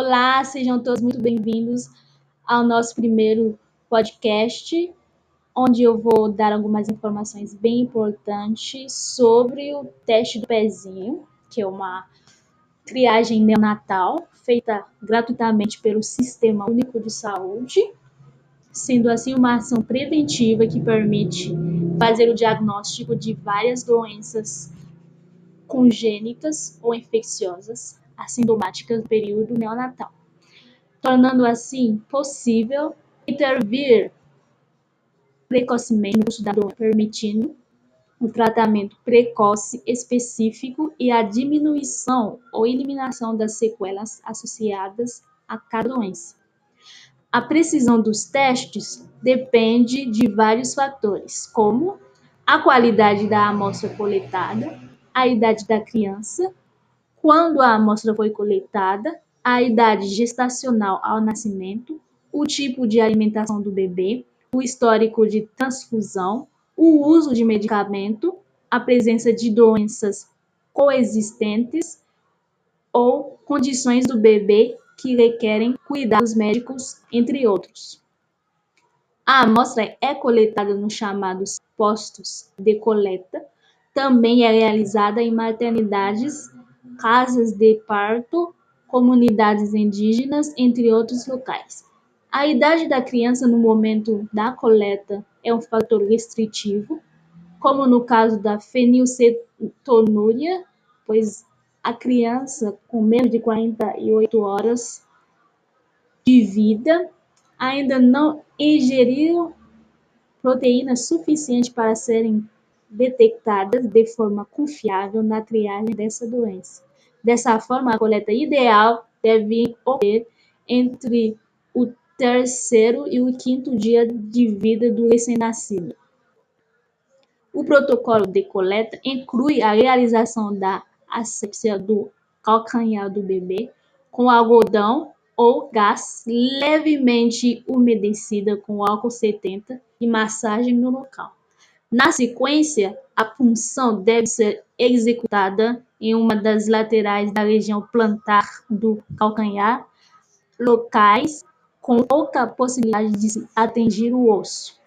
Olá, sejam todos muito bem-vindos ao nosso primeiro podcast, onde eu vou dar algumas informações bem importantes sobre o teste do pezinho, que é uma triagem neonatal feita gratuitamente pelo Sistema Único de Saúde, sendo assim uma ação preventiva que permite fazer o diagnóstico de várias doenças congênitas ou infecciosas assintomáticas do período neonatal, tornando assim possível intervir precocemente no curso da doença, permitindo o tratamento precoce específico e a diminuição ou eliminação das sequelas associadas a cada doença. A precisão dos testes depende de vários fatores, como a qualidade da amostra coletada, a idade da criança, quando a amostra foi coletada, a idade gestacional ao nascimento, o tipo de alimentação do bebê, o histórico de transfusão, o uso de medicamento, a presença de doenças coexistentes ou condições do bebê que requerem cuidados médicos, entre outros. A amostra é coletada nos chamados postos de coleta, também é realizada em maternidades, casas de parto, comunidades indígenas, entre outros locais. A idade da criança no momento da coleta é um fator restritivo, como no caso da fenilcetonúria, pois a criança com menos de 48 horas de vida ainda não ingeriu proteína suficiente para serem detectadas de forma confiável na triagem dessa doença. Dessa forma, a coleta ideal deve ocorrer entre o terceiro e o quinto dia de vida do recém-nascido. O protocolo de coleta inclui a realização da asepsia do calcanhar do bebê com algodão ou gás levemente umedecida com álcool 70 e massagem no local. Na sequência, a punção deve ser executada em uma das laterais da região plantar do calcanhar, locais com pouca possibilidade de atingir o osso.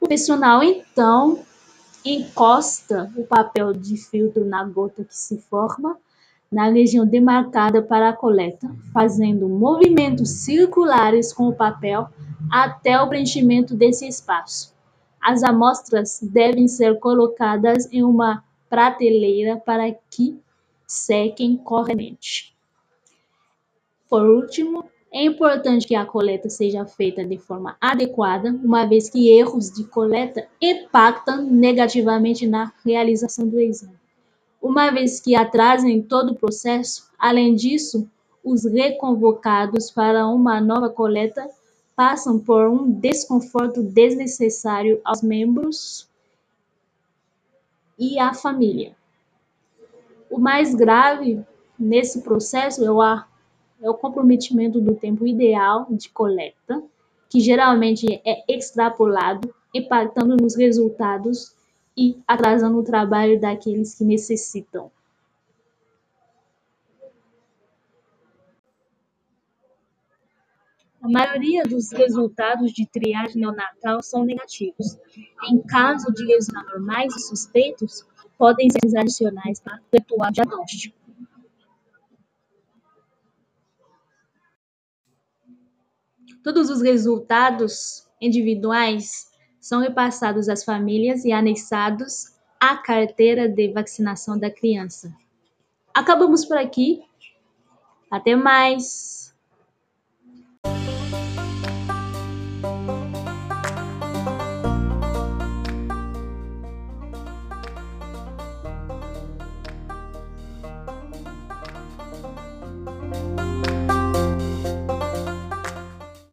O profissional, então, encosta o papel de filtro na gota que se forma na região demarcada para a coleta, fazendo movimentos circulares com o papel até o preenchimento desse espaço. As amostras devem ser colocadas em uma prateleira para que sequem corretamente. Por último, é importante que a coleta seja feita de forma adequada, uma vez que erros de coleta impactam negativamente na realização do exame. Uma vez que atrasem todo o processo, além disso, os reconvocados para uma nova coleta passam por um desconforto desnecessário aos membros e à família. O mais grave nesse processo é o, é o comprometimento do tempo ideal de coleta, que geralmente é extrapolado, impactando nos resultados e atrasando o trabalho daqueles que necessitam. A maioria dos resultados de triagem neonatal são negativos. Em caso de lesões normais e suspeitos, podem ser adicionais para efetuar o diagnóstico. Todos os resultados individuais são repassados às famílias e anexados à carteira de vacinação da criança. Acabamos por aqui. Até mais!